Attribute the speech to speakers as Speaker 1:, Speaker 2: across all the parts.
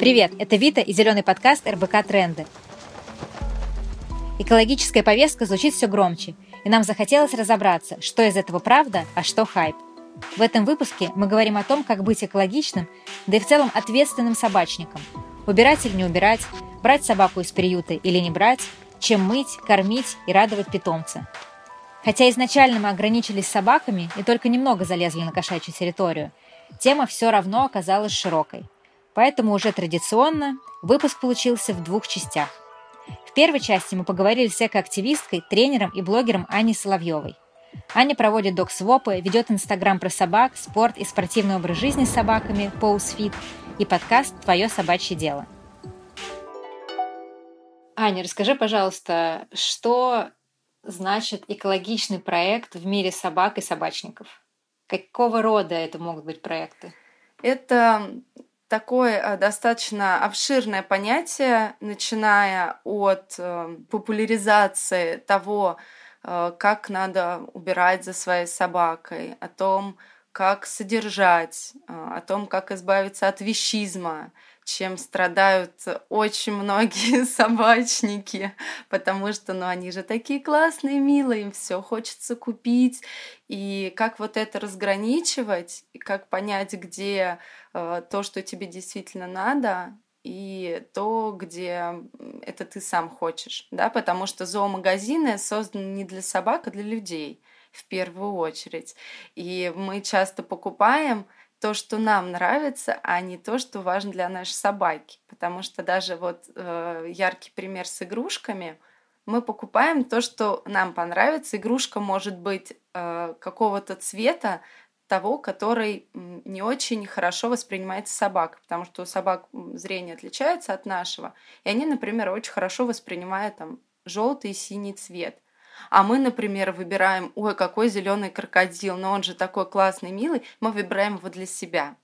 Speaker 1: Привет, это Вита и зеленый подкаст РБК Тренды. Экологическая повестка звучит все громче, и нам захотелось разобраться, что из этого правда, а что хайп. В этом выпуске мы говорим о том, как быть экологичным, да и в целом ответственным собачником. Убирать или не убирать, брать собаку из приюта или не брать, чем мыть, кормить и радовать питомца. Хотя изначально мы ограничились собаками и только немного залезли на кошачью территорию, тема все равно оказалась широкой. Поэтому уже традиционно выпуск получился в двух частях. В первой части мы поговорили с экоактивисткой, тренером и блогером Аней Соловьевой. Аня проводит док-свопы, ведет инстаграм про собак, спорт и спортивный образ жизни с собаками PoseFit и подкаст «Твое собачье дело». Аня, расскажи, пожалуйста, что значит экологичный проект в мире собак и собачников? Какого рода это могут быть проекты?
Speaker 2: Это такое э, достаточно обширное понятие, начиная от э, популяризации того, э, как надо убирать за своей собакой, о том, как содержать, о том, как избавиться от вещизма, чем страдают очень многие собачники, потому что, ну, они же такие классные, милые, им все хочется купить. И как вот это разграничивать, и как понять, где э, то, что тебе действительно надо, и то, где это ты сам хочешь, да, потому что зоомагазины созданы не для собак, а для людей в первую очередь. И мы часто покупаем то, что нам нравится, а не то, что важно для нашей собаки. Потому что даже вот э, яркий пример с игрушками, мы покупаем то, что нам понравится. Игрушка может быть э, какого-то цвета, того, который не очень хорошо воспринимается собакой, потому что у собак зрение отличается от нашего, и они, например, очень хорошо воспринимают там желтый и синий цвет – а мы, например, выбираем, ой, какой зеленый крокодил, но он же такой классный, милый, мы выбираем его для себя.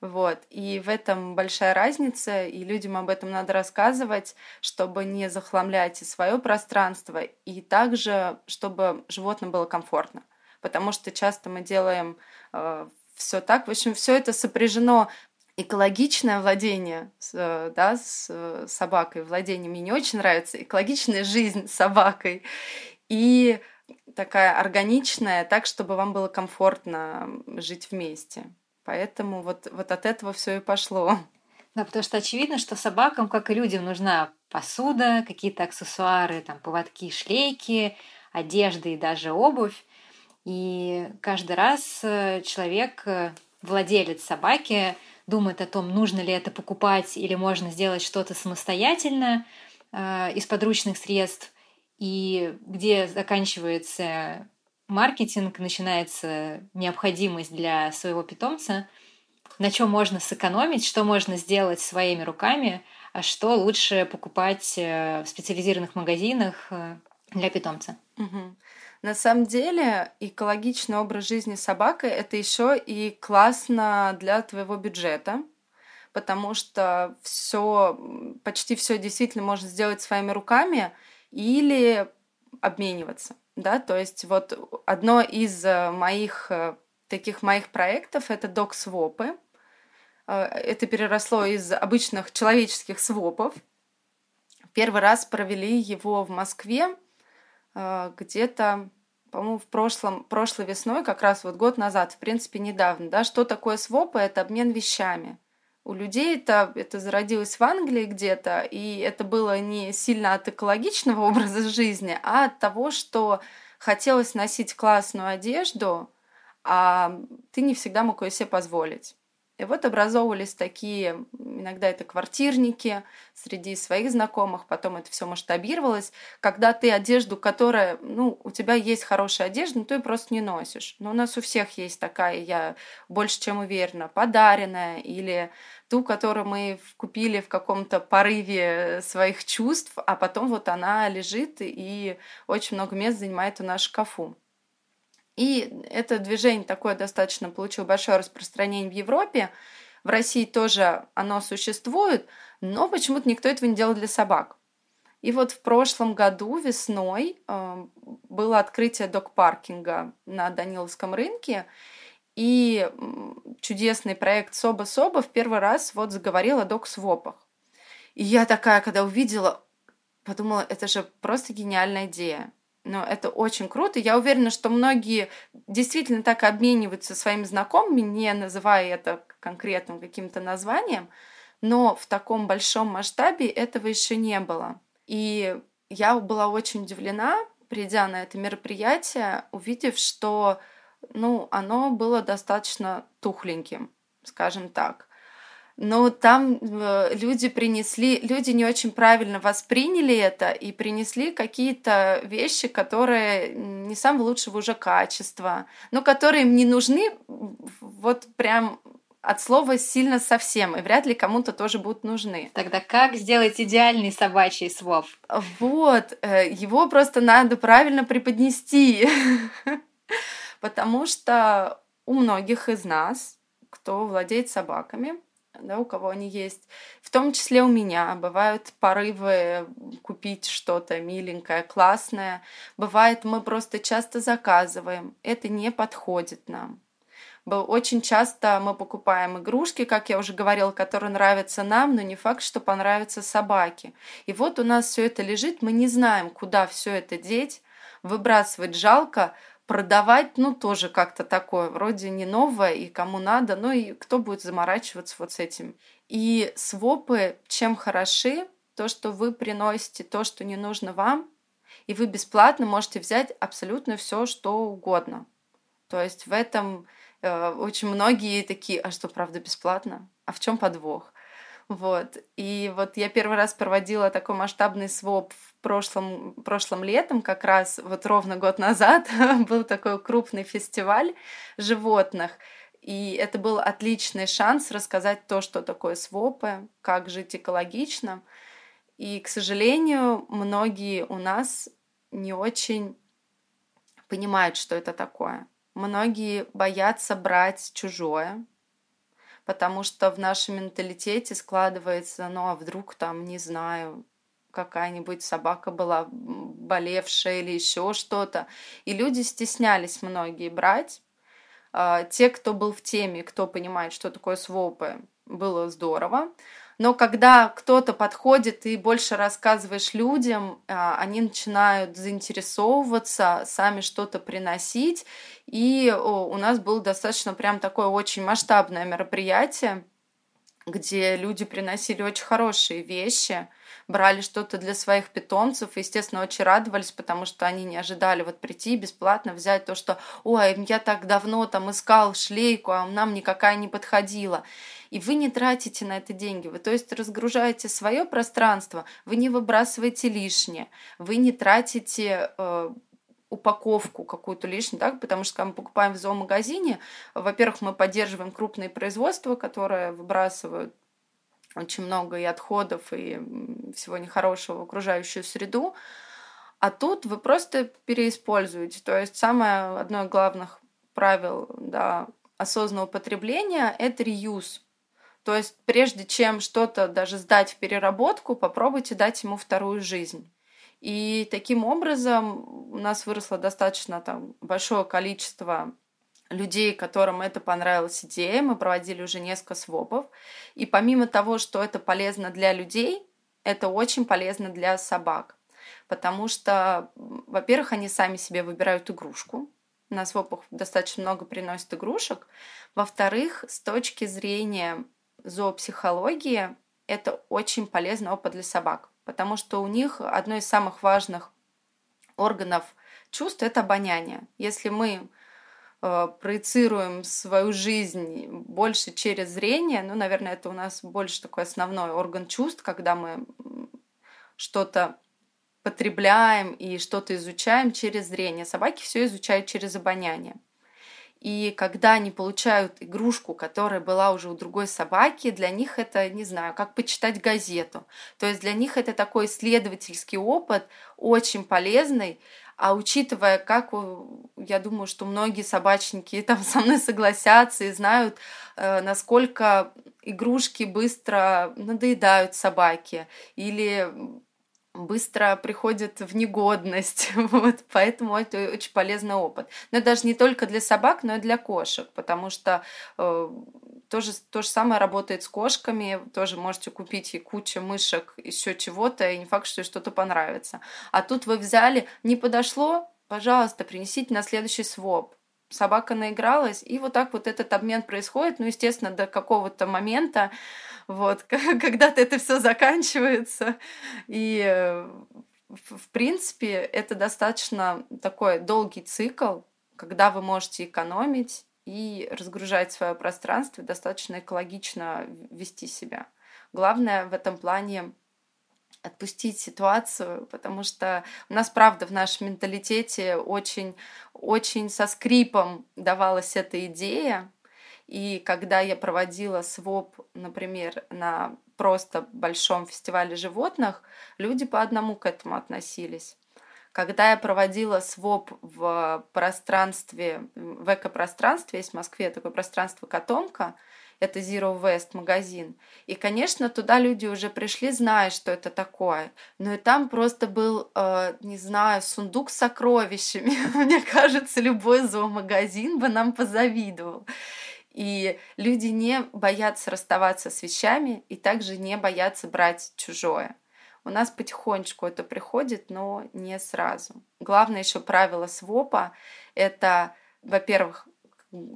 Speaker 2: Вот. И в этом большая разница, и людям об этом надо рассказывать, чтобы не захламлять и свое пространство, и также, чтобы животным было комфортно. Потому что часто мы делаем э, все так. В общем, все это сопряжено экологичное владение с, да, с собакой, владение мне не очень нравится, экологичная жизнь с собакой и такая органичная, так, чтобы вам было комфортно жить вместе. Поэтому вот, вот от этого все и пошло.
Speaker 1: Да, потому что очевидно, что собакам, как и людям, нужна посуда, какие-то аксессуары, там, поводки, шлейки, одежда и даже обувь. И каждый раз э, человек, э, владелец собаки, думает о том, нужно ли это покупать или можно сделать что-то самостоятельно э, из подручных средств и где заканчивается маркетинг, начинается необходимость для своего питомца, на чем можно сэкономить, что можно сделать своими руками, а что лучше покупать э, в специализированных магазинах э, для питомца.
Speaker 2: Угу. На самом деле экологичный образ жизни собакой это еще и классно для твоего бюджета, потому что все, почти все действительно можно сделать своими руками, или обмениваться. Да? То есть вот одно из э, моих э, таких моих проектов это док-свопы. Э, это переросло из обычных человеческих свопов. Первый раз провели его в Москве где-то, по-моему, в прошлом, прошлой весной, как раз вот год назад, в принципе, недавно. Да? Что такое свопы? Это обмен вещами у людей это, это зародилось в Англии где-то, и это было не сильно от экологичного образа жизни, а от того, что хотелось носить классную одежду, а ты не всегда мог ее себе позволить. И вот образовывались такие, иногда это квартирники среди своих знакомых, потом это все масштабировалось, когда ты одежду, которая, ну, у тебя есть хорошая одежда, но ты ее просто не носишь. Но у нас у всех есть такая, я больше чем уверена, подаренная или ту, которую мы купили в каком-то порыве своих чувств, а потом вот она лежит и очень много мест занимает у нас в шкафу. И это движение такое достаточно получило большое распространение в Европе. В России тоже оно существует, но почему-то никто этого не делал для собак. И вот в прошлом году весной э, было открытие док-паркинга на Даниловском рынке, И чудесный проект Соба-Соба в первый раз вот заговорил о док-свопах. И я такая, когда увидела, подумала, это же просто гениальная идея. Но это очень круто. Я уверена, что многие действительно так обмениваются своими знакомыми, не называя это конкретным каким-то названием, но в таком большом масштабе этого еще не было. И я была очень удивлена, придя на это мероприятие, увидев, что ну, оно было достаточно тухленьким, скажем так. Но там э, люди принесли, люди не очень правильно восприняли это и принесли какие-то вещи, которые не самого лучшего уже качества, но которые им не нужны вот прям от слова сильно совсем, и вряд ли кому-то тоже будут нужны.
Speaker 1: Тогда как сделать идеальный собачий своп?
Speaker 2: Вот, э, его просто надо правильно преподнести, потому что у многих из нас, кто владеет собаками, да, у кого они есть. В том числе у меня бывают порывы купить что-то миленькое, классное. Бывает, мы просто часто заказываем. Это не подходит нам. Очень часто мы покупаем игрушки, как я уже говорила, которые нравятся нам, но не факт, что понравятся собаке. И вот у нас все это лежит, мы не знаем, куда все это деть, выбрасывать жалко, продавать, ну, тоже как-то такое, вроде не новое, и кому надо, ну, и кто будет заморачиваться вот с этим. И свопы чем хороши? То, что вы приносите то, что не нужно вам, и вы бесплатно можете взять абсолютно все, что угодно. То есть в этом э, очень многие такие, а что, правда, бесплатно? А в чем подвох? Вот. И вот я первый раз проводила такой масштабный своп в прошлом, прошлым летом, как раз вот ровно год назад был такой крупный фестиваль животных. И это был отличный шанс рассказать то, что такое свопы, как жить экологично. И, к сожалению, многие у нас не очень понимают, что это такое. Многие боятся брать чужое, потому что в нашем менталитете складывается, ну а вдруг там, не знаю, какая-нибудь собака была болевшая или еще что-то. И люди стеснялись многие брать. А, те, кто был в теме, кто понимает, что такое свопы, было здорово. Но когда кто-то подходит и больше рассказываешь людям, а, они начинают заинтересовываться, сами что-то приносить. И у нас было достаточно прям такое очень масштабное мероприятие, где люди приносили очень хорошие вещи, брали что-то для своих питомцев и, естественно, очень радовались, потому что они не ожидали вот прийти бесплатно взять то, что «Ой, я так давно там искал шлейку, а нам никакая не подходила» и вы не тратите на это деньги. Вы, то есть, разгружаете свое пространство, вы не выбрасываете лишнее, вы не тратите э, упаковку какую-то лишнюю, так? потому что когда мы покупаем в зоомагазине, во-первых, мы поддерживаем крупные производства, которые выбрасывают очень много и отходов, и всего нехорошего в окружающую среду, а тут вы просто переиспользуете. То есть самое одно из главных правил да, осознанного потребления – это реюз. То есть прежде чем что-то даже сдать в переработку, попробуйте дать ему вторую жизнь. И таким образом у нас выросло достаточно там, большое количество людей, которым это понравилась идея. Мы проводили уже несколько свопов. И помимо того, что это полезно для людей, это очень полезно для собак. Потому что, во-первых, они сами себе выбирают игрушку. На свопах достаточно много приносят игрушек. Во-вторых, с точки зрения зоопсихологии это очень полезный опыт для собак, потому что у них одно из самых важных органов чувств – это обоняние. Если мы проецируем свою жизнь больше через зрение, ну, наверное, это у нас больше такой основной орган чувств, когда мы что-то потребляем и что-то изучаем через зрение. Собаки все изучают через обоняние. И когда они получают игрушку, которая была уже у другой собаки, для них это, не знаю, как почитать газету. То есть для них это такой исследовательский опыт, очень полезный. А учитывая, как я думаю, что многие собачники там со мной согласятся и знают, э, насколько игрушки быстро надоедают собаке или быстро приходит в негодность. Вот, поэтому это очень полезный опыт. Но даже не только для собак, но и для кошек, потому что э, тоже, то же самое работает с кошками. Тоже можете купить и куча мышек, еще чего-то, и не факт, что что-то понравится. А тут вы взяли, не подошло, пожалуйста, принесите на следующий своп собака наигралась, и вот так вот этот обмен происходит, ну, естественно, до какого-то момента, вот, когда-то это все заканчивается, и э, в принципе это достаточно такой долгий цикл, когда вы можете экономить и разгружать свое пространство, достаточно экологично вести себя. Главное в этом плане отпустить ситуацию, потому что у нас, правда, в нашем менталитете очень, очень со скрипом давалась эта идея. И когда я проводила своп, например, на просто большом фестивале животных, люди по одному к этому относились. Когда я проводила своп в пространстве, в экопространстве, есть в Москве такое пространство Котомка, это Zero West магазин. И, конечно, туда люди уже пришли, зная, что это такое. Но и там просто был, э, не знаю, сундук с сокровищами. Мне кажется, любой зоомагазин бы нам позавидовал. И люди не боятся расставаться с вещами и также не боятся брать чужое. У нас потихонечку это приходит, но не сразу. Главное еще правило свопа – это, во-первых,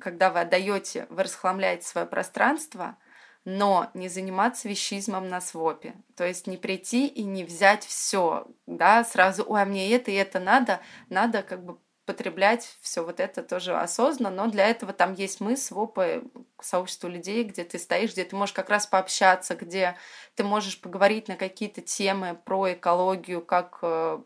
Speaker 2: когда вы отдаете, вы расхламляете свое пространство, но не заниматься вещизмом на свопе. То есть не прийти и не взять все, да, сразу, ой, а мне это и это надо, надо как бы потреблять все вот это тоже осознанно, но для этого там есть мы, свопы, сообщество людей, где ты стоишь, где ты можешь как раз пообщаться, где ты можешь поговорить на какие-то темы про экологию, как э,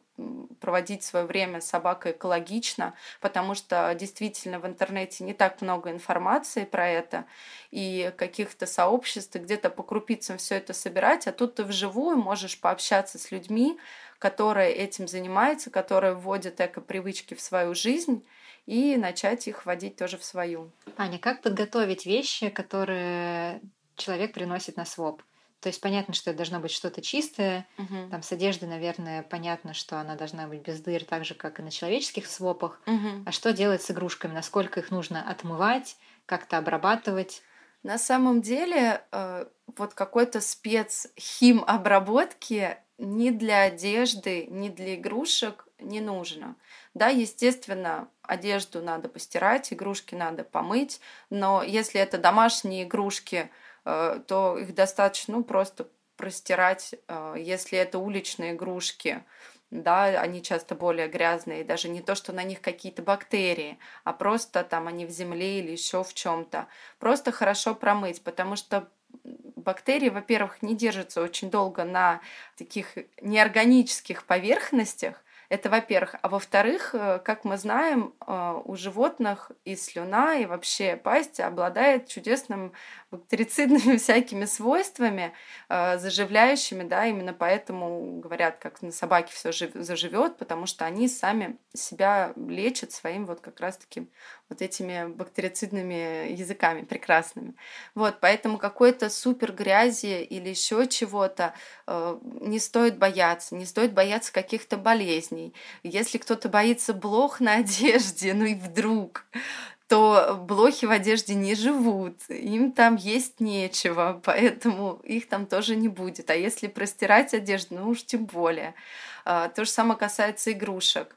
Speaker 2: проводить свое время с собакой экологично, потому что действительно в интернете не так много информации про это и каких-то сообществ, где-то по крупицам все это собирать, а тут ты вживую можешь пообщаться с людьми, которые этим занимаются, которые вводят эко-привычки в свою жизнь и начать их вводить тоже в свою.
Speaker 1: Аня, как подготовить вещи, которые человек приносит на своп? То есть понятно, что это должно быть что-то чистое. Угу. Там с одеждой, наверное, понятно, что она должна быть без дыр, так же, как и на человеческих свопах. Угу. А что делать с игрушками? Насколько их нужно отмывать, как-то обрабатывать?
Speaker 2: На самом деле, э, вот какой-то спецхим обработки ни для одежды, ни для игрушек не нужно. Да, естественно, одежду надо постирать, игрушки надо помыть, но если это домашние игрушки, то их достаточно ну, просто простирать. Э, если это уличные игрушки, да, они часто более грязные, даже не то, что на них какие-то бактерии, а просто там они в земле или еще в чем-то. Просто хорошо промыть, потому что бактерии, во-первых, не держатся очень долго на таких неорганических поверхностях, это во-первых. А во-вторых, э, как мы знаем, э, у животных и слюна, и вообще пасть обладает чудесным бактерицидными всякими свойствами, э, заживляющими, да, именно поэтому говорят, как на собаке все заживет, потому что они сами себя лечат своим вот как раз-таки вот этими бактерицидными языками прекрасными. Вот, поэтому какой-то супер грязи или еще чего-то не стоит бояться, не стоит бояться каких-то болезней. Если кто-то боится блох на одежде, ну и вдруг, то блохи в одежде не живут, им там есть нечего, поэтому их там тоже не будет. А если простирать одежду, ну уж тем более. А, то же самое касается игрушек.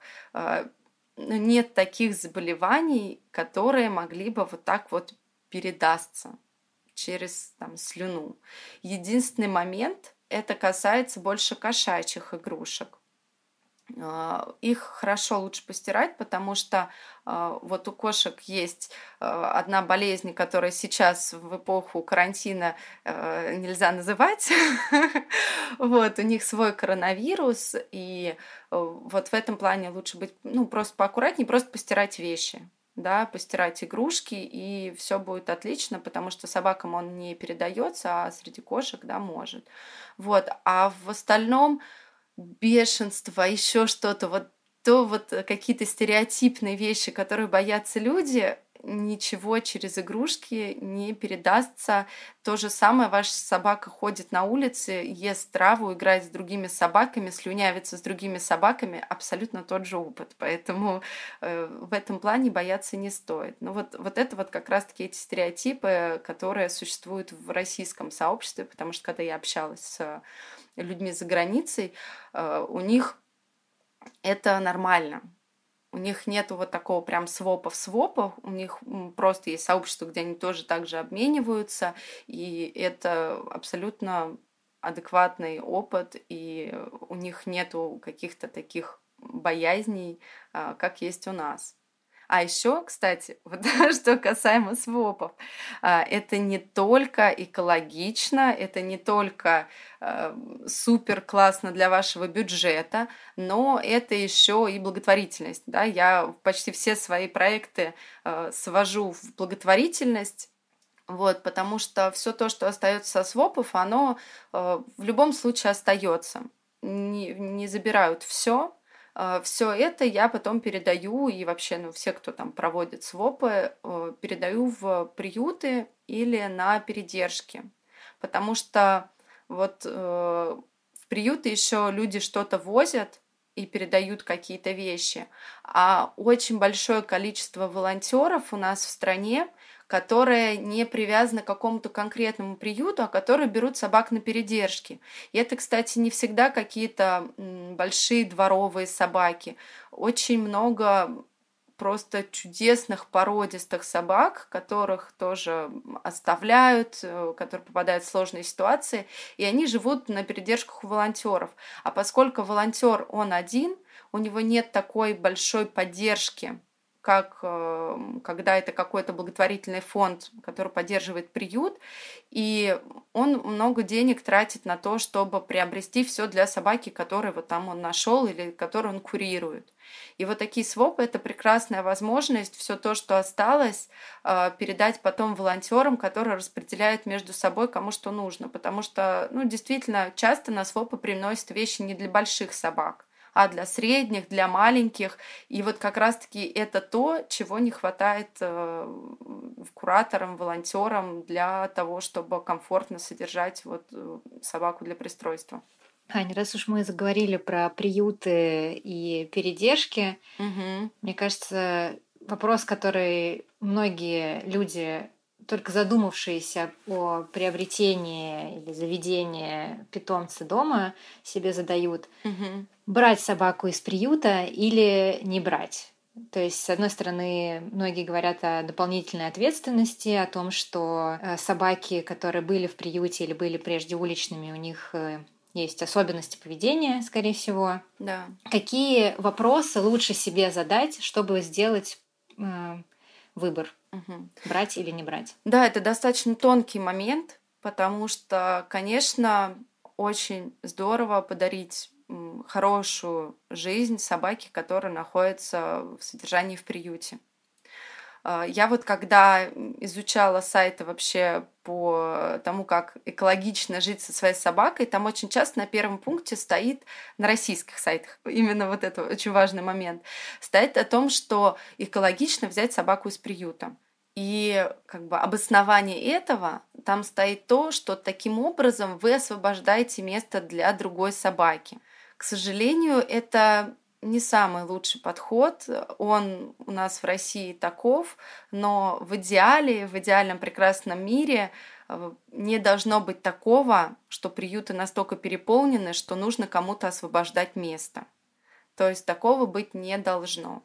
Speaker 2: Нет таких заболеваний, которые могли бы вот так вот передастся через там, слюну. Единственный момент это касается больше кошачьих игрушек. А, их хорошо лучше постирать, потому что а, вот у кошек есть а, одна болезнь, которая сейчас в эпоху карантина нельзя называть. Вот, у них свой коронавирус, и вот в этом плане лучше быть, ну, просто поаккуратнее, просто постирать вещи да, постирать игрушки, и все будет отлично, потому что собакам он не передается, а среди кошек, да, может. Вот, а в остальном, бешенство, еще что-то, вот то вот какие-то стереотипные вещи, которые боятся люди, ничего через игрушки не передастся. То же самое, ваша собака ходит на улице, ест траву, играет с другими собаками, слюнявится с другими собаками, абсолютно тот же опыт. Поэтому э, в этом плане бояться не стоит. Ну вот, вот это вот как раз-таки эти стереотипы, которые существуют в российском сообществе, потому что когда я общалась с людьми за границей, э, у них это нормально. У них нету вот такого прям свопов-свопов, у них просто есть сообщество, где они тоже также обмениваются, и это абсолютно адекватный опыт, и у них нету каких-то таких боязней, а, как есть у нас. А еще, кстати, вот что касаемо свопов, а, это не только экологично, это не только а, супер классно для вашего бюджета, но это еще и благотворительность. Да? Я почти все свои проекты а, свожу в благотворительность, вот, потому что все то, что остается со свопов, оно в любом случае остается. Не, не забирают все, все это я потом передаю, и вообще, ну, все, кто там проводит свопы, э, передаю в приюты или на передержки. Потому что вот э, в приюты еще люди что-то возят, и передают какие-то вещи. А очень большое количество волонтеров у нас в стране, которые не привязаны к какому-то конкретному приюту, а которые берут собак на передержки. И это, кстати, не всегда какие-то большие дворовые собаки. Очень много просто чудесных породистых собак, которых тоже оставляют, э, которые попадают в сложные ситуации, и они живут на передержках у волонтеров. А поскольку волонтер он один, у него нет такой большой поддержки как эм, когда это какой-то благотворительный фонд, который поддерживает приют, и он много денег тратит на то, чтобы приобрести все для собаки, которую вот там он нашел или которую он курирует. И вот такие свопы это прекрасная возможность все то, что осталось, э, передать потом волонтерам, которые распределяют между собой кому что нужно. Потому что, ну, действительно, часто на свопы приносят вещи не для больших собак а для средних, для маленьких. И вот как раз-таки это то, чего не хватает э, кураторам, волонтерам для того, чтобы комфортно содержать вот э, собаку для пристройства.
Speaker 1: Аня, раз уж мы заговорили про приюты и передержки, угу. мне кажется, вопрос, который многие люди только задумавшиеся о приобретении или заведении питомца дома себе задают, угу. брать собаку из приюта или не брать. То есть, с одной стороны, многие говорят о дополнительной ответственности, о том, что э, собаки, которые были в приюте или были прежде уличными, у них э, есть особенности поведения, скорее всего.
Speaker 2: Да.
Speaker 1: Какие вопросы лучше себе задать, чтобы сделать э, выбор? Угу. Брать или не брать?
Speaker 2: Да, это достаточно тонкий момент, потому что, конечно, очень здорово подарить хорошую жизнь собаке, которая находится в содержании в приюте. А, я вот когда изучала сайты вообще по тому, как экологично жить со своей собакой, там очень часто на первом пункте стоит на российских сайтах, именно вот это очень важный момент, стоит о том, что экологично взять собаку из приюта. И как бы обоснование этого там стоит то, что таким образом вы освобождаете место для другой собаки. К сожалению, это не самый лучший подход. Он у нас в России таков, но в идеале, в идеальном прекрасном мире э, не должно быть такого, что приюты настолько переполнены, что нужно кому-то освобождать место. То есть такого быть не должно.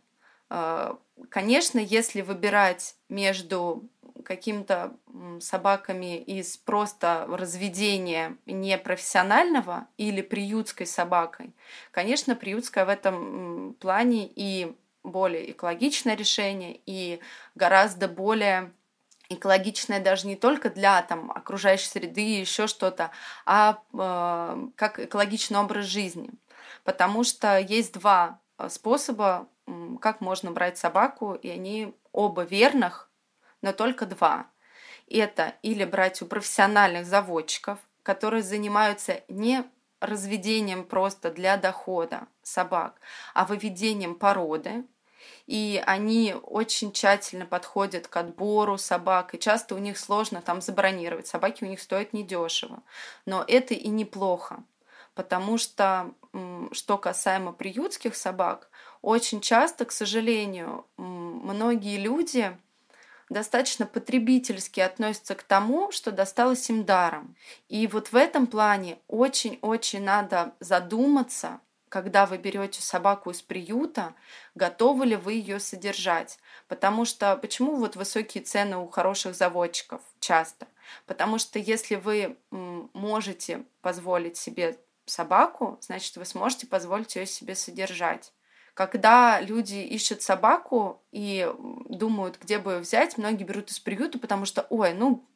Speaker 2: Конечно, если выбирать между какими-то собаками из просто разведения непрофессионального или приютской собакой, конечно, приютская в этом плане и более экологичное решение, и гораздо более экологичное даже не только для там, окружающей среды и еще что-то, а э, как экологичный образ жизни. Потому что есть два э, способа, как можно брать собаку, и они оба верных, но только два. Это или брать у профессиональных заводчиков, которые занимаются не разведением просто для дохода собак, а выведением породы. и они очень тщательно подходят к отбору собак, и часто у них сложно там забронировать. Собаки у них стоят недешево. Но это и неплохо, потому что, что касаемо приютских собак, очень часто, к сожалению, многие люди достаточно потребительски относятся к тому, что досталось им даром. И вот в этом плане очень-очень надо задуматься, когда вы берете собаку из приюта, готовы ли вы ее содержать. Потому что почему вот высокие цены у хороших заводчиков часто? Потому что если вы можете позволить себе собаку, значит, вы сможете позволить ее себе содержать. Когда люди ищут собаку и думают, где бы ее взять, многие берут из приюта, потому что, ой, ну,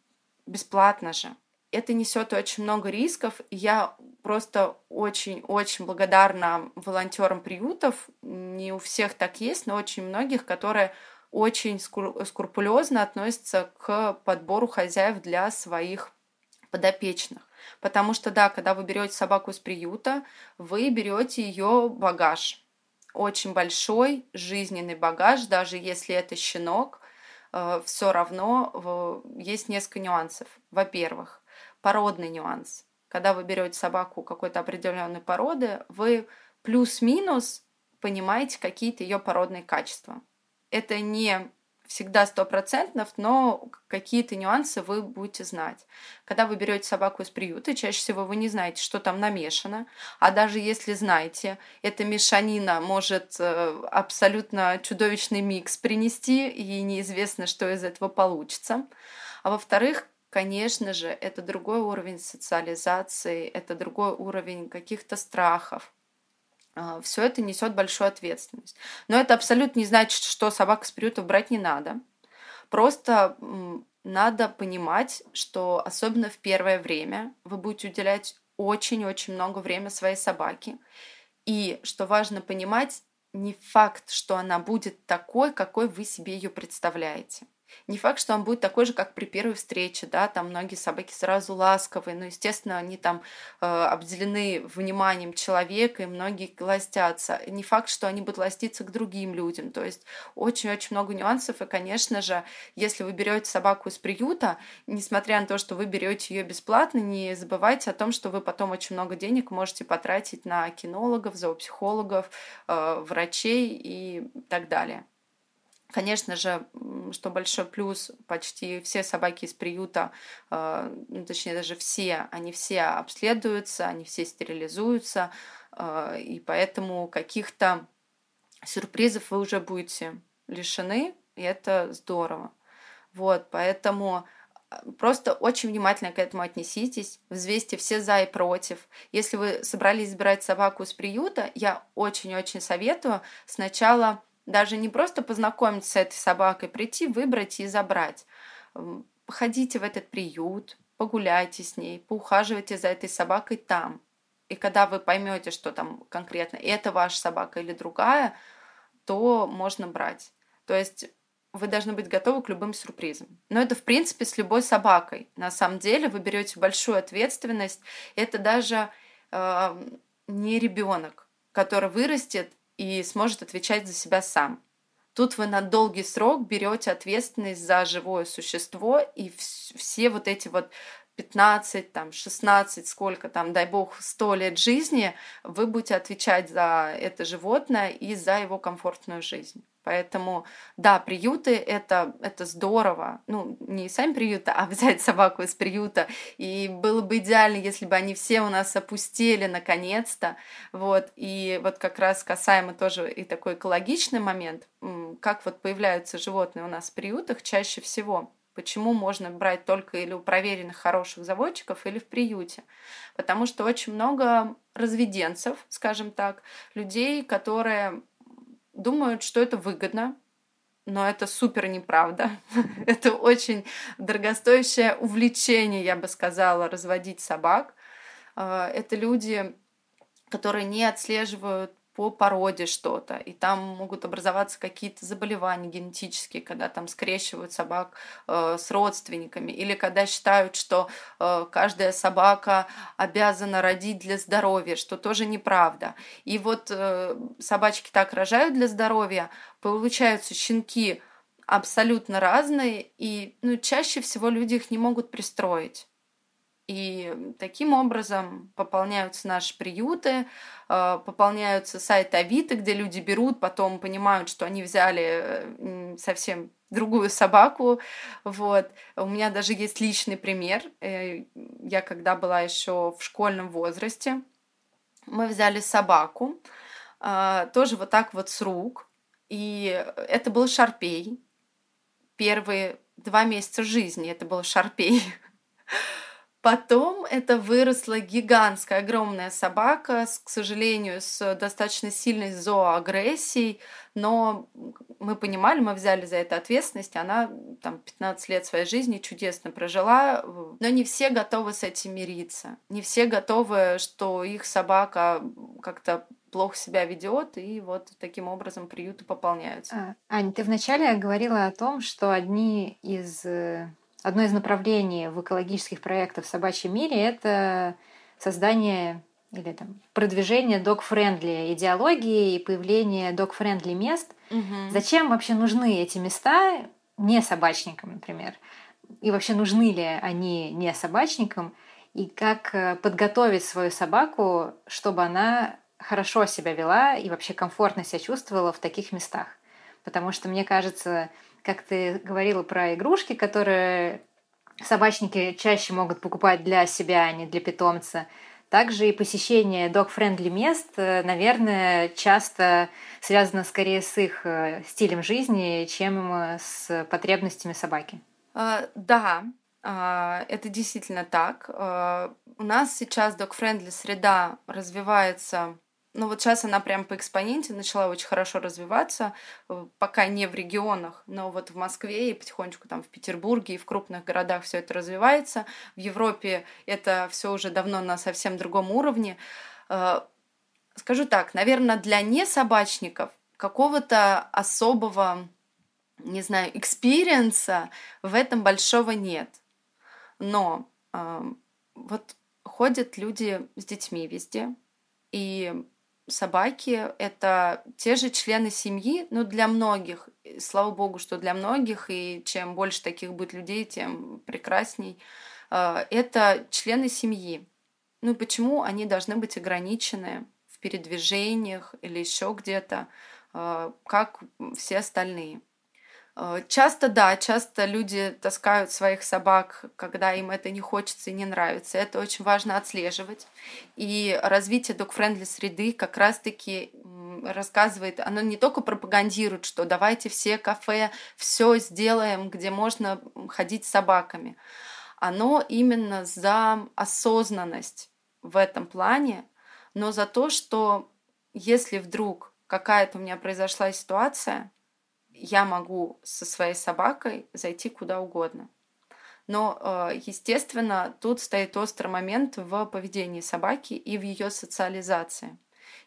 Speaker 2: бесплатно же. Это несет очень много рисков. Я просто очень-очень благодарна волонтерам приютов. Не у всех так есть, но очень многих, которые очень скрупулезно относятся к подбору хозяев для своих подопечных. Потому что, да, когда вы берете собаку из приюта, вы берете ее багаж очень большой жизненный багаж, даже если это щенок, э, все равно есть несколько нюансов. Во-первых, породный нюанс. Когда вы берете собаку какой-то определенной породы, вы плюс-минус понимаете какие-то ее породные качества. Это не всегда стопроцентно, но какие-то нюансы вы будете знать. Когда вы берете собаку из приюта, чаще всего вы не знаете, что там намешано, а даже если знаете, эта мешанина может э, абсолютно чудовищный микс принести, и неизвестно, что из этого получится. А во-вторых, конечно же, это другой уровень социализации, это другой уровень каких-то страхов, все это несет большую ответственность. Но это абсолютно не значит, что собак с приютов брать не надо. Просто надо понимать, что особенно в первое время вы будете уделять очень-очень много времени своей собаке. И что важно понимать, не факт, что она будет такой, какой вы себе ее представляете. Не факт, что он будет такой же, как при первой встрече, да, там многие собаки сразу ласковые, но, естественно, они там э, обделены вниманием человека, и многие ластятся. Не факт, что они будут ластиться к другим людям, то есть очень-очень много нюансов, и, конечно же, если вы берете собаку из приюта, несмотря на то, что вы берете ее бесплатно, не забывайте о том, что вы потом очень много денег можете потратить на кинологов, зоопсихологов, э, врачей и так далее. Конечно же, что большой плюс, почти все собаки из приюта, э, ну, точнее даже все, они все обследуются, они все стерилизуются, э, и поэтому каких-то сюрпризов вы уже будете лишены, и это здорово. Вот, поэтому э, просто очень внимательно к этому отнеситесь, взвесьте все за и против. Если вы собрались забирать собаку из приюта, я очень-очень советую сначала даже не просто познакомиться с этой собакой, прийти, выбрать и забрать. Ходите в этот приют, погуляйте с ней, поухаживайте за этой собакой там. И когда вы поймете, что там конкретно это ваша собака или другая, то можно брать. То есть вы должны быть готовы к любым сюрпризам. Но это, в принципе, с любой собакой. На самом деле вы берете большую ответственность. Это даже э, не ребенок, который вырастет и сможет отвечать за себя сам. Тут вы на долгий срок берете ответственность за живое существо, и все вот эти вот 15, там, 16, сколько там, дай бог, 100 лет жизни, вы будете отвечать за это животное и за его комфортную жизнь. Поэтому, да, приюты это, это здорово. Ну, не сами приюты, а взять собаку из приюта. И было бы идеально, если бы они все у нас опустили наконец-то. Вот. И вот как раз касаемо тоже и такой экологичный момент, как вот появляются животные у нас в приютах чаще всего. Почему можно брать только или у проверенных хороших заводчиков, или в приюте? Потому что очень много разведенцев, скажем так, людей, которые думают, что это выгодно, но это супер неправда. это очень дорогостоящее увлечение, я бы сказала, разводить собак. А, это люди, которые не отслеживают по породе что-то, и там могут образоваться какие-то заболевания генетические, когда там скрещивают собак э, с родственниками, или когда считают, что э, каждая собака обязана родить для здоровья, что тоже неправда. И вот э, собачки так рожают для здоровья, получаются щенки абсолютно разные, и ну, чаще всего люди их не могут пристроить. И таким образом пополняются наши приюты, э, пополняются сайты Авито, где люди берут, потом понимают, что они взяли совсем другую собаку. Вот. У меня даже есть личный пример. Э, я когда была еще в школьном возрасте, мы взяли собаку, э, тоже вот так вот с рук. И это был шарпей. Первые два месяца жизни это был шарпей. Потом это выросла гигантская, огромная собака, с, к сожалению, с достаточно сильной зооагрессией, но мы понимали, мы взяли за это ответственность, она там 15 лет своей жизни чудесно прожила, но не все готовы с этим мириться, не все готовы, что их собака как-то плохо себя ведет, и вот таким образом приюты пополняются.
Speaker 1: А, Ань, ты вначале говорила о том, что одни из э, одно из направлений в экологических проектах в собачьем мире — это создание или там продвижение dog-friendly идеологии и появление dog-friendly мест.
Speaker 2: Угу.
Speaker 1: Зачем вообще нужны эти места не собачникам, например? И вообще нужны ли они не собачникам? И как э, подготовить свою собаку, чтобы она хорошо себя вела и вообще комфортно себя чувствовала в таких местах? Потому что, мне кажется, как ты говорила про игрушки, которые собачники чаще могут покупать для себя, а не для питомца. Также и посещение dog-friendly мест, э, наверное, часто связано скорее с их э, стилем жизни, чем э, с потребностями собаки.
Speaker 2: Да, это действительно так. У нас сейчас dog-friendly среда развивается ну вот сейчас она прям по экспоненте начала очень хорошо развиваться, э, пока не в регионах, но вот в Москве и потихонечку там в Петербурге и в крупных городах все это развивается. В Европе это все уже давно на совсем другом уровне. Э, скажу так, наверное, для несобачников какого-то особого, не знаю, experience а в этом большого нет. Но э, вот ходят люди с детьми везде, и собаки — это те же члены семьи, ну, для многих. Слава богу, что для многих, и чем больше таких будет людей, тем прекрасней. А, это члены семьи. Ну, почему они должны быть ограничены в передвижениях или еще где-то, а, как все остальные? Э, часто, да, часто люди таскают своих собак, когда им это не хочется и не нравится. Это очень важно отслеживать. И развитие док-френдли среды как раз-таки рассказывает, оно не только пропагандирует, что давайте все кафе все сделаем, где можно ходить с собаками. Оно именно за осознанность в этом плане, но за то, что если вдруг какая-то у меня произошла ситуация, я могу со своей собакой зайти куда угодно. Но, э, естественно, тут стоит острый момент в поведении собаки и в ее социализации.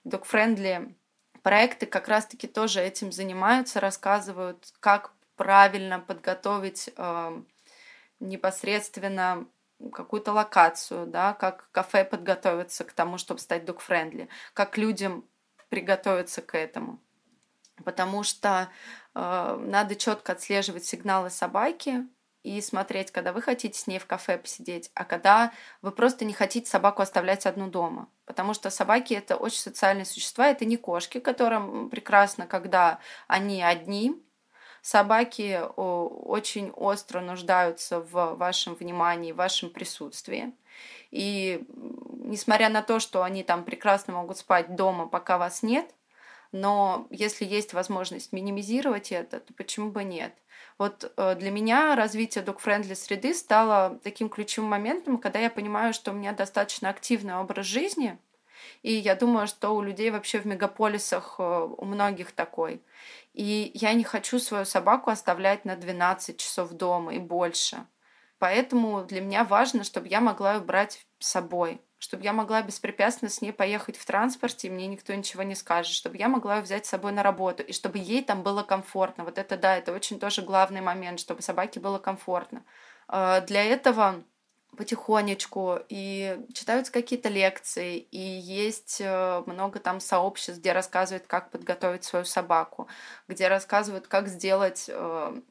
Speaker 2: Dog-friendly проекты как раз-таки тоже этим занимаются, рассказывают, как правильно подготовить э, непосредственно какую-то локацию, да, как кафе подготовиться к тому, чтобы стать dog-friendly, как людям приготовиться к этому. Потому что надо четко отслеживать сигналы собаки и смотреть, когда вы хотите с ней в кафе посидеть, а когда вы просто не хотите собаку оставлять одну дома. Потому что собаки это очень социальные существа, это не кошки, которым прекрасно, когда они одни. Собаки очень остро нуждаются в вашем внимании, в вашем присутствии. И несмотря на то, что они там прекрасно могут спать дома, пока вас нет, но если есть возможность минимизировать это, то почему бы нет? Вот э, для меня развитие dog-friendly среды стало таким ключевым моментом, когда я понимаю, что у меня достаточно активный образ жизни, и я думаю, что у людей вообще в мегаполисах э, у многих такой. И я не хочу свою собаку оставлять на 12 часов дома и больше. Поэтому для меня важно, чтобы я могла ее брать с собой. Чтобы я могла беспрепятственно с ней поехать в транспорте, и мне никто ничего не скажет, чтобы я могла ее взять с собой на работу, и чтобы ей там было комфортно. Вот это, да, это очень тоже главный момент, чтобы собаке было комфортно. А, для этого потихонечку, и читаются какие-то лекции, и есть э, много там сообществ, где рассказывают, как подготовить свою собаку, где рассказывают, как сделать э,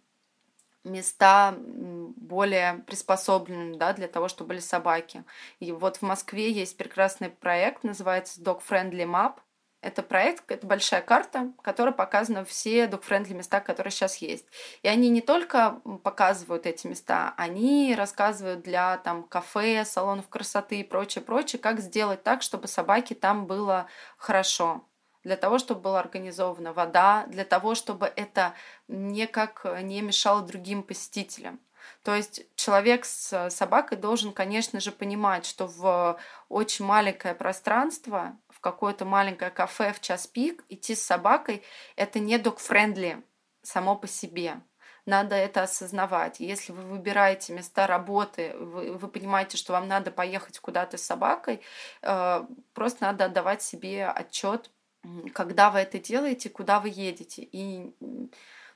Speaker 2: места более приспособленными да, для того, чтобы были собаки. И вот в Москве есть прекрасный проект, называется Dog Friendly Map. Это проект, это большая карта, которая показана все dog-friendly места, которые сейчас есть. И они не только показывают эти места, они рассказывают для там кафе, салонов красоты и прочее, прочее, как сделать так, чтобы собаке там было хорошо для того, чтобы была организована вода, для того, чтобы это никак не мешало другим посетителям. То есть человек с собакой должен, конечно же, понимать, что в очень маленькое пространство, в какое-то маленькое кафе в час пик идти с собакой – это не dog-friendly само по себе. Надо это осознавать. Если вы выбираете места работы, вы, вы понимаете, что вам надо поехать куда-то с собакой, э, просто надо отдавать себе отчет когда вы это делаете, куда вы едете. И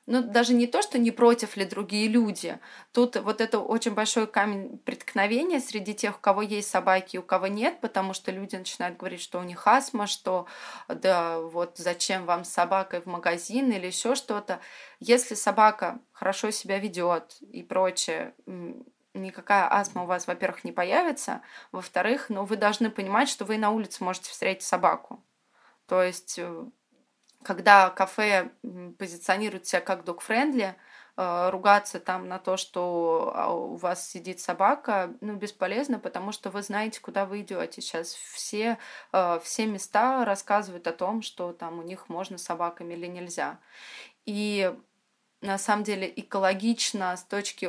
Speaker 2: ну, даже не то, что не против ли другие люди. Тут вот это очень большой камень преткновения среди тех, у кого есть собаки и у кого нет, потому что люди начинают говорить, что у них астма, что да, вот зачем вам с собакой в магазин или еще что-то. Если собака хорошо себя ведет и прочее, никакая астма у вас, во-первых, не появится, во-вторых, ну, вы должны понимать, что вы на улице можете встретить собаку. То есть, э, когда кафе позиционирует себя как dog-friendly, э, ругаться там на то, что а, у вас сидит собака, ну, бесполезно, потому что вы знаете, куда вы идете. Сейчас все, э, все места рассказывают о том, что там у них можно с собаками или нельзя. И на самом деле экологично с точки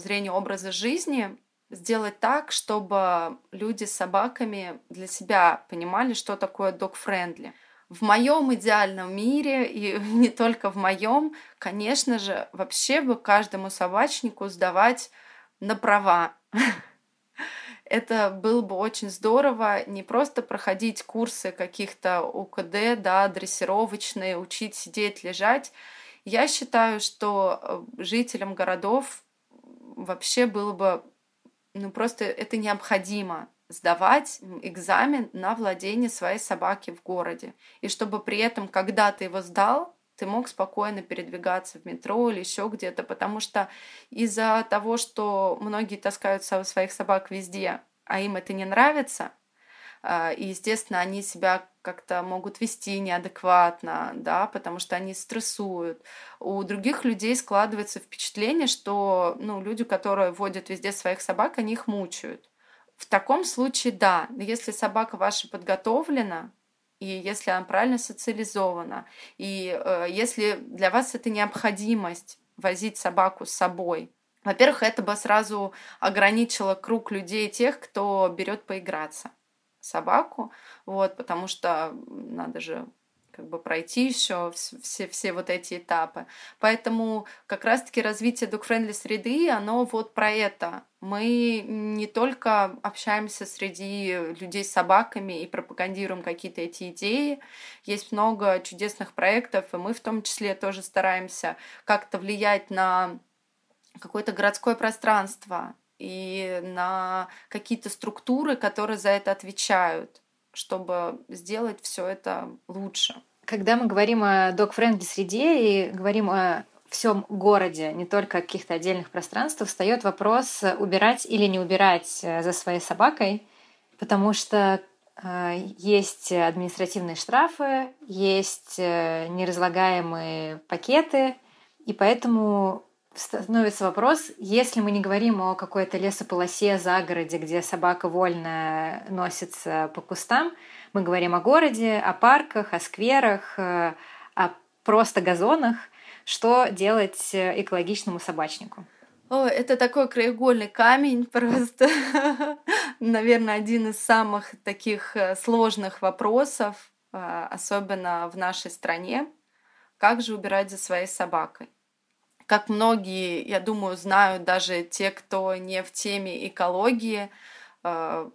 Speaker 2: зрения образа жизни сделать так, чтобы люди с собаками для себя понимали, что такое dog-friendly. В моем идеальном мире, и не только в моем, конечно же, вообще бы каждому собачнику сдавать на права. Это было бы очень здорово не просто проходить курсы каких-то УКД, да, дрессировочные, учить сидеть, лежать. Я считаю, что э, жителям городов вообще было бы ну просто это необходимо сдавать экзамен на владение своей собаки в городе. И чтобы при этом, когда ты его сдал, ты мог спокойно передвигаться в метро или еще где-то, потому что из-за того, что многие таскают своих собак везде, а им это не нравится, а, и, естественно, они себя как-то могут вести неадекватно, да, потому что они стрессуют. У других людей складывается впечатление, что ну, люди, которые водят везде своих собак, они их мучают. В таком случае, да, если собака ваша подготовлена, и если она правильно социализована, и э, если для вас это необходимость возить собаку с собой, во-первых, это бы сразу ограничило круг людей тех, кто берет поиграться собаку, вот, потому что надо же как бы пройти еще все, все вот эти этапы. Поэтому как раз-таки развитие dog-friendly среды, оно вот про это. Мы не только общаемся среди людей с собаками и пропагандируем какие-то эти идеи. Есть много чудесных проектов, и мы в том числе тоже стараемся как-то влиять на какое-то городское пространство, и на какие-то структуры, которые за это отвечают, чтобы сделать все это лучше.
Speaker 1: Когда мы говорим о док-френдли среде и говорим о всем городе, не только каких-то отдельных пространствах, встает вопрос, убирать или не убирать э, за своей собакой, потому что э, есть административные штрафы, есть э, неразлагаемые пакеты, и поэтому становится вопрос, если мы не говорим о какой-то лесополосе, загороде, где собака вольно носится по кустам, мы говорим о городе, о парках, о скверах, э, о просто газонах, что делать экологичному собачнику?
Speaker 2: О, это такой краеугольный камень, просто, наверное, один из самых таких э, сложных вопросов, э, особенно в нашей стране. Как же убирать за своей собакой? Как многие, я думаю, знают даже те, кто не в теме экологии, э,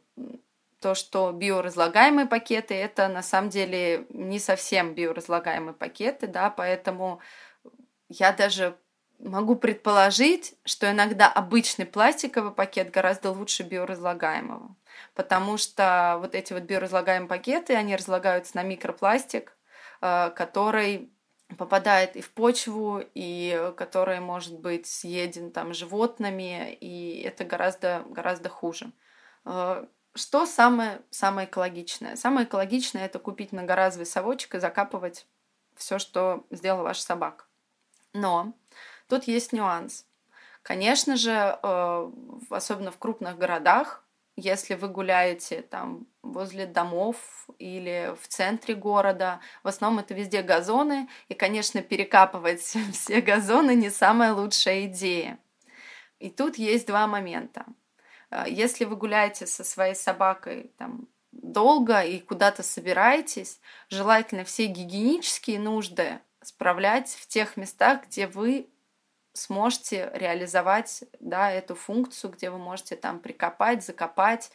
Speaker 2: то, что биоразлагаемые пакеты это на самом деле не совсем биоразлагаемые пакеты, да, поэтому я даже могу предположить, что иногда обычный пластиковый пакет гораздо лучше биоразлагаемого, потому что вот эти вот биоразлагаемые пакеты, они разлагаются на микропластик, э, который попадает и в почву, и который может быть съеден там животными, и это гораздо, гораздо хуже. Э, что самое, самое экологичное? Самое экологичное – это купить многоразовый совочек и закапывать все, что сделала ваша собака. Но тут есть нюанс. Конечно же, э, особенно в крупных городах, если вы гуляете там возле домов или в центре города, в основном это везде газоны, и, конечно, перекапывать все газоны не самая лучшая идея. И тут есть два момента. Э, если вы гуляете со своей собакой там, долго и куда-то собираетесь, желательно все гигиенические нужды справлять в тех местах, где вы сможете реализовать да, эту функцию, где вы можете там прикопать, закопать.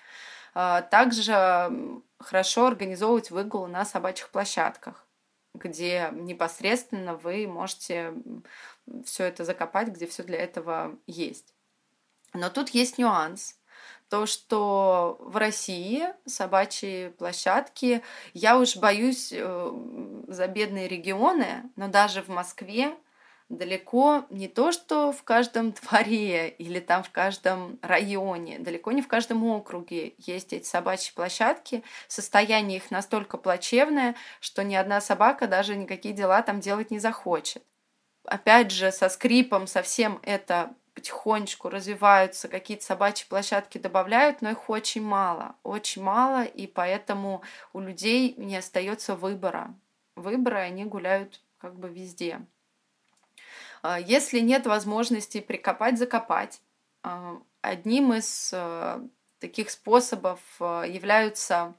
Speaker 2: Э, также хорошо организовывать выгул на собачьих площадках, где непосредственно вы можете все это закопать, где все для этого есть. Но тут есть нюанс то, что в России собачьи площадки, я уж боюсь э, за бедные регионы, но даже в Москве далеко не то, что в каждом дворе или там в каждом районе, далеко не в каждом округе есть эти собачьи площадки. Состояние их настолько плачевное, что ни одна собака даже никакие дела там делать не захочет. Опять же, со скрипом совсем это потихонечку развиваются, какие-то собачьи площадки добавляют, но их очень мало, очень мало, и поэтому у людей не остается выбора. Выбора, они гуляют как бы везде. А, если нет возможности прикопать, закопать, а, одним из э, таких способов э, являются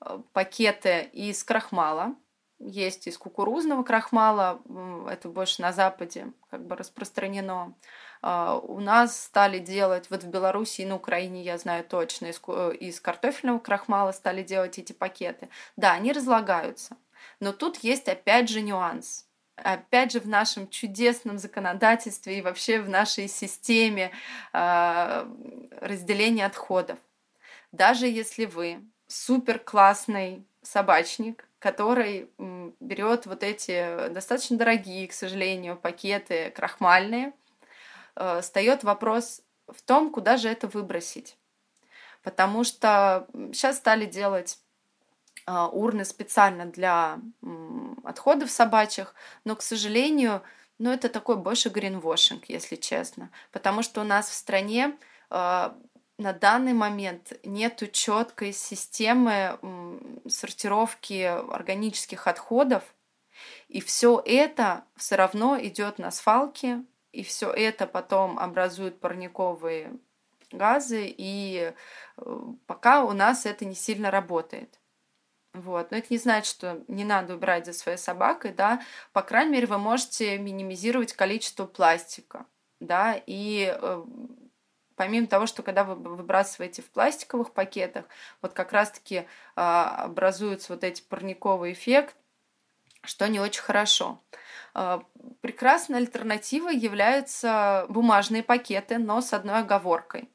Speaker 2: э, пакеты из крахмала. Есть из кукурузного крахмала, это больше на Западе как бы распространено. А, у нас стали делать, вот в Беларуси и на Украине, я знаю точно, из, из картофельного крахмала стали делать эти пакеты. Да, они разлагаются. Но тут есть опять же нюанс. Опять же, в нашем чудесном законодательстве и вообще в нашей системе э, разделения отходов. Даже если вы супер классный собачник, который берет вот эти достаточно дорогие, к сожалению, пакеты крахмальные, Э, встает вопрос в том, куда же это выбросить. Потому что сейчас стали делать урны специально для отходов собачьих, но, к сожалению, ну, это такой больше гринвошинг, если честно. Потому что у нас в стране э, на данный момент нет четкой системы сортировки органических отходов, и все это все равно идет на свалки, и все это потом образует парниковые газы, и э, пока у нас это не сильно работает. Вот. Но это не значит, что не надо убирать за своей собакой, да. По крайней мере, вы можете минимизировать количество пластика, да, и э, помимо того, что когда вы выбрасываете в пластиковых пакетах, вот как раз-таки э, образуется вот эти парниковый эффект, что не очень хорошо. А, прекрасной альтернативой являются бумажные пакеты, но с одной оговоркой.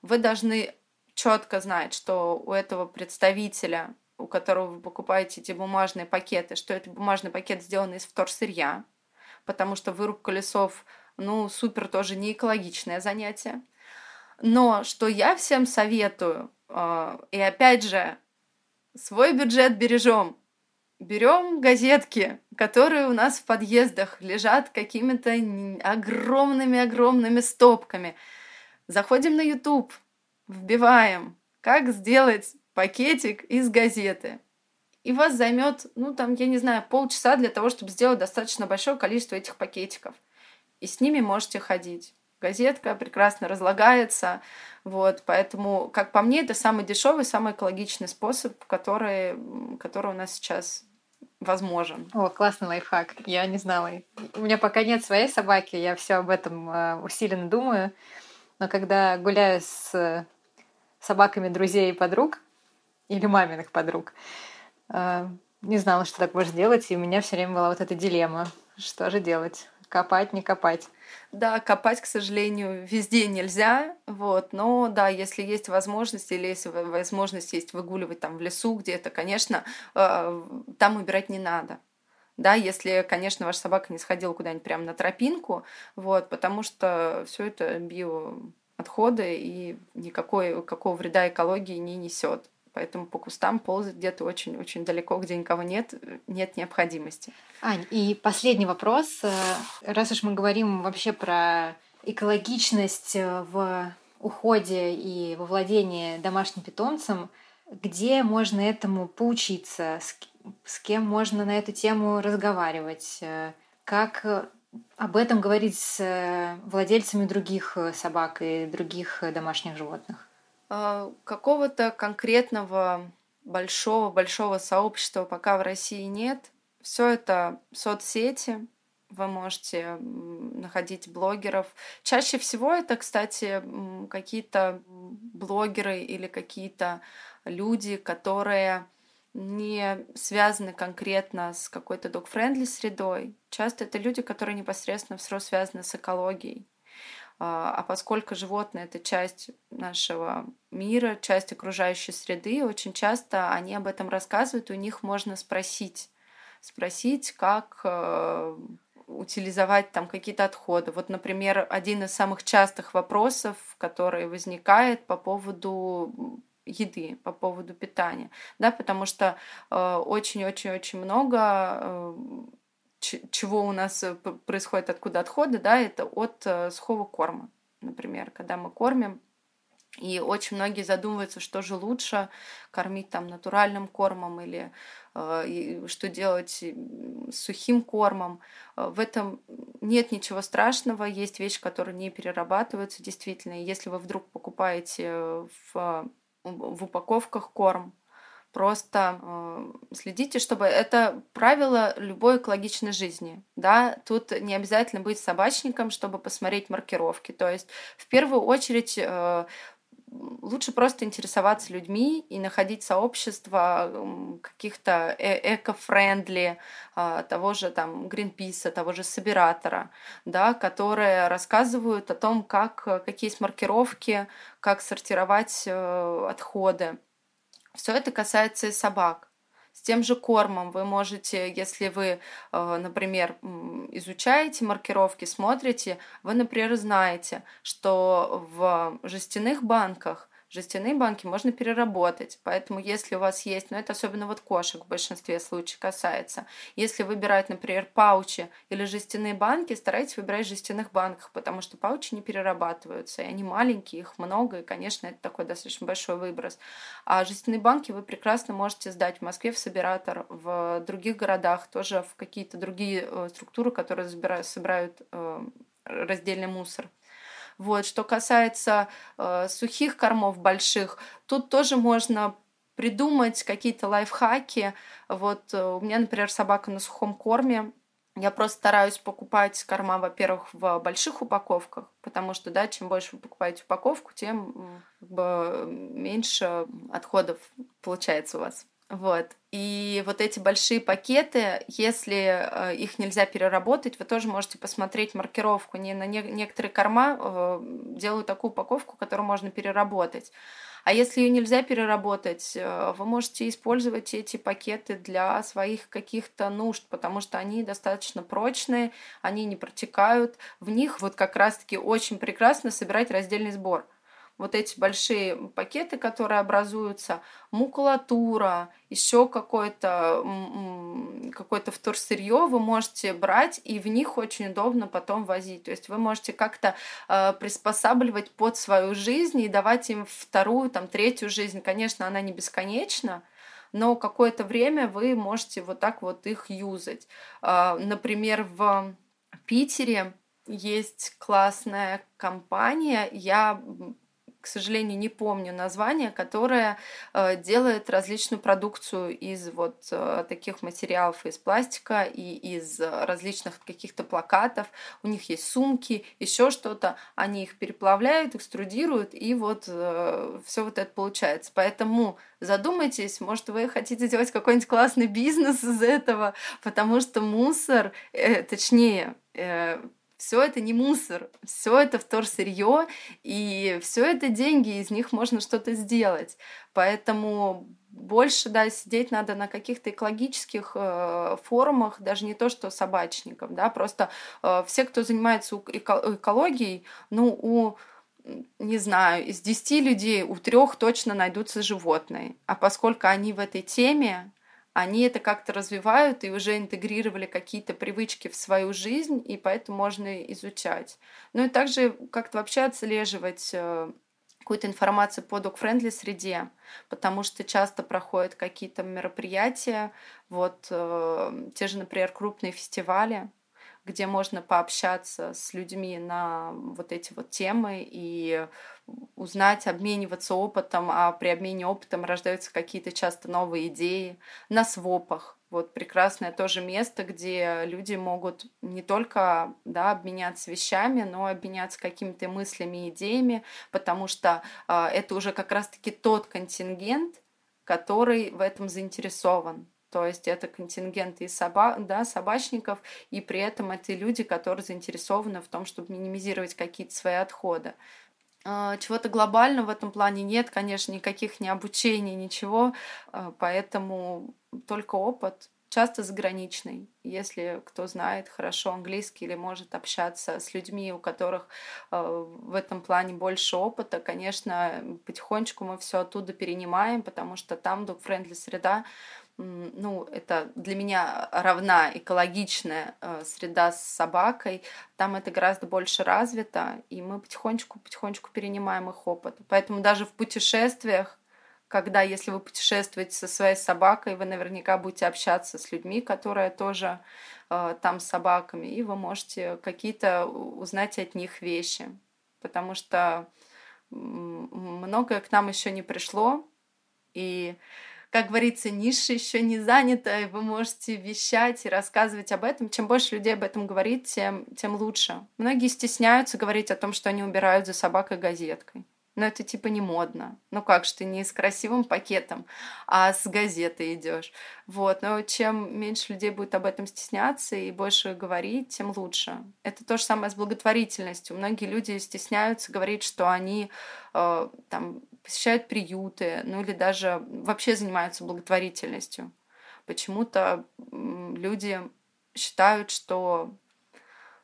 Speaker 2: Вы должны четко знать, что у этого представителя, у которого вы покупаете эти бумажные пакеты, что это бумажный пакет сделан из вторсырья, потому что вырубка лесов, ну, супер тоже не экологичное занятие. Но что я всем советую, а, и опять же, свой бюджет бережем, берем газетки, которые у нас в подъездах лежат какими-то огромными-огромными стопками. Заходим на YouTube, вбиваем, как сделать пакетик из газеты. И вас займет, ну там, я не знаю, полчаса для того, чтобы сделать достаточно большое количество этих пакетиков. И с ними можете ходить. Газетка прекрасно разлагается, вот, поэтому, как по мне, это самый дешевый, самый экологичный способ, который, который у нас сейчас возможен.
Speaker 1: О, классный лайфхак. Я не знала. У меня пока нет своей собаки, я все об этом э, усиленно думаю. Но когда гуляю с собаками друзей и подруг, или маминых подруг. А, не знала, что так можно делать, и у меня все время была вот эта дилемма. Что же делать? Копать, не копать.
Speaker 2: Да, копать, к сожалению, везде нельзя, вот, но да, если есть возможность или если возможность есть выгуливать там в лесу где-то, конечно, э, там убирать не надо. Да, если, конечно, ваша собака не сходила куда-нибудь прямо на тропинку, вот, потому что все это биоотходы и никакой какого вреда экологии не несет. Поэтому по кустам ползать где-то очень-очень далеко, где никого нет, нет необходимости.
Speaker 1: Ань, и последний вопрос. Э, раз уж мы говорим вообще про экологичность э, в уходе и во владении домашним питомцем, где можно этому поучиться, с кем можно на эту тему разговаривать, э, как об этом говорить с владельцами других собак и других домашних животных?
Speaker 2: А, какого-то конкретного большого-большого сообщества пока в России нет. Все это соцсети, вы можете находить блогеров. Чаще всего это, кстати, какие-то блогеры или какие-то люди, которые не связаны конкретно с какой-то dog-friendly средой. Часто это люди, которые непосредственно все связаны с экологией. А, а поскольку животные — это часть нашего мира, часть окружающей среды, очень часто они об этом рассказывают, у них можно спросить, спросить, как э, утилизовать там какие-то отходы. Вот, например, один из самых частых вопросов, который возникает по поводу еды, по поводу питания, да, потому что э, очень-очень-очень много э, чего у нас э, происходит, откуда отходы, да, это от э, сухого корма, например, когда мы кормим, и очень многие задумываются, что же лучше кормить там натуральным кормом или э, что делать с сухим кормом. Э, в этом нет ничего страшного, есть вещи, которые не перерабатываются действительно. И если вы вдруг покупаете в, в упаковках корм, Просто э, следите, чтобы это правило любой экологичной жизни. Да? Тут не обязательно быть собачником, чтобы посмотреть маркировки. То есть в первую очередь э, лучше просто интересоваться людьми и находить сообщества каких-то э эко-френдли, э, того же там Гринписа, того же Собиратора, да, которые рассказывают о том, как, какие есть маркировки, как сортировать э, отходы. Все это касается и собак. С тем же кормом. Вы можете, если вы, э, например, изучаете маркировки, смотрите, вы, например, знаете, что в жестяных банках Жестяные банки можно переработать, поэтому если у вас есть, но ну, это особенно вот кошек в большинстве случаев касается, если выбирать, например, паучи или жестяные банки, старайтесь выбирать в жестяных банках, потому что паучи не перерабатываются, и они маленькие, их много, и, конечно, это такой достаточно большой выброс. А жестяные банки вы прекрасно можете сдать в Москве в Собиратор, в других городах, тоже в какие-то другие э, структуры, которые собирают, собирают э, раздельный мусор. Вот, что касается э, сухих кормов больших, тут тоже можно придумать какие-то лайфхаки. Вот э, у меня, например, собака на сухом корме. Я просто стараюсь покупать корма, во-первых, в больших упаковках, потому что, да, чем больше вы покупаете упаковку, тем бы, меньше отходов получается у вас. Вот. И вот эти большие пакеты, если э, их нельзя переработать, вы тоже можете посмотреть маркировку. Не на не, некоторые корма э, делают такую упаковку, которую можно переработать. А если ее нельзя переработать, э, вы можете использовать эти пакеты для своих каких-то нужд, потому что они достаточно прочные, они не протекают. В них вот как раз-таки очень прекрасно собирать раздельный сбор вот эти большие пакеты, которые образуются, макулатура, еще какое-то какое-то вторсырье вы можете брать, и в них очень удобно потом возить. То есть вы можете как-то э, приспосабливать под свою жизнь и давать им вторую, там, третью жизнь. Конечно, она не бесконечна, но какое-то время вы можете вот так вот их юзать. Э, например, в Питере есть классная компания. Я к сожалению, не помню название, которое э, делает различную продукцию из вот э, таких материалов, из пластика и из различных каких-то плакатов. У них есть сумки, еще что-то. Они их переплавляют, экструдируют, и вот э, все вот это получается. Поэтому задумайтесь, может, вы хотите делать какой-нибудь классный бизнес из этого, потому что мусор, э, точнее, э, все это не мусор, все это вторсырье, и все это деньги, из них можно что-то сделать. Поэтому больше, да, сидеть надо на каких-то экологических э, форумах, даже не то, что собачников, да, просто э, все, кто занимается эко- экологией, ну, у не знаю, из 10 людей у трех точно найдутся животные. А поскольку они в этой теме, они это как-то развивают и уже интегрировали какие-то привычки в свою жизнь, и поэтому можно изучать. Ну и также как-то вообще отслеживать э, какую-то информацию по dog-friendly среде, потому что часто проходят какие-то мероприятия, вот э, те же, например, крупные фестивали, где можно пообщаться с людьми на вот эти вот темы и узнать, обмениваться опытом, а при обмене опытом рождаются какие-то часто новые идеи на свопах. Вот прекрасное тоже место, где люди могут не только да, обменяться вещами, но обменяться какими-то мыслями идеями, потому что э, это уже как раз-таки тот контингент, который в этом заинтересован. То есть это контингент и соба, да, собачников, и при этом это люди, которые заинтересованы в том, чтобы минимизировать какие-то свои отходы. А, чего-то глобального в этом плане нет, конечно, никаких ни обучений, ничего, а, поэтому только опыт, часто заграничный. Если кто знает хорошо английский или может общаться с людьми, у которых а, в этом плане больше опыта, конечно, потихонечку мы все оттуда перенимаем, потому что там dog-friendly среда, ну, это для меня равна экологичная э, среда с собакой, там это гораздо больше развито, и мы потихонечку-потихонечку перенимаем их опыт. Поэтому даже в путешествиях, когда, если вы путешествуете со своей собакой, вы наверняка будете общаться с людьми, которые тоже э, там с собаками, и вы можете какие-то узнать от них вещи, потому что многое к нам еще не пришло, и как говорится, ниша еще не занята, и вы можете вещать и рассказывать об этом. Чем больше людей об этом говорит, тем, тем лучше. Многие стесняются говорить о том, что они убирают за собакой газеткой но это типа не модно. Ну как же ты не с красивым пакетом, а с газетой идешь. Вот, но чем меньше людей будет об этом стесняться и больше говорить, тем лучше. Это то же самое с благотворительностью. Многие люди стесняются говорить, что они э, там посещают приюты, ну или даже вообще занимаются благотворительностью. Почему-то люди считают, что,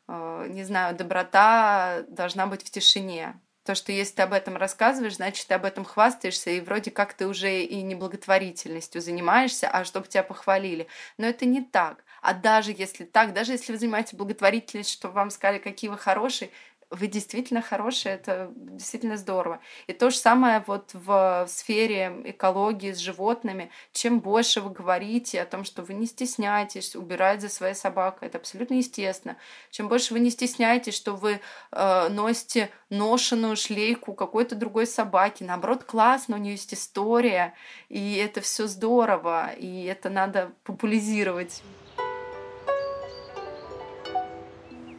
Speaker 2: э, не знаю, доброта должна быть в тишине то, что если ты об этом рассказываешь, значит, ты об этом хвастаешься, и вроде как ты уже и не благотворительностью занимаешься, а чтобы тебя похвалили. Но это не так. А даже если так, даже если вы занимаетесь благотворительностью, чтобы вам сказали, какие вы хорошие, вы действительно хорошие, это действительно здорово. И то же самое вот в сфере экологии с животными. Чем больше вы говорите о том, что вы не стесняетесь убирать за своей собакой, это абсолютно естественно. Чем больше вы не стесняетесь, что вы э, носите ношеную шлейку какой-то другой собаки, наоборот, классно, у нее есть история, и это все здорово, и это надо популяризировать.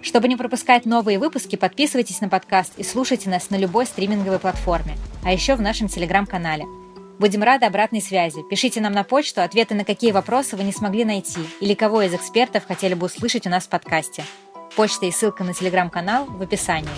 Speaker 1: Чтобы не пропускать новые выпуски, подписывайтесь на подкаст и слушайте нас на любой стриминговой платформе, а еще в нашем телеграм-канале. Будем рады обратной связи. Пишите нам на почту ответы на какие вопросы вы не смогли найти или кого из экспертов хотели бы услышать у нас в подкасте. Почта и ссылка на телеграм-канал в описании.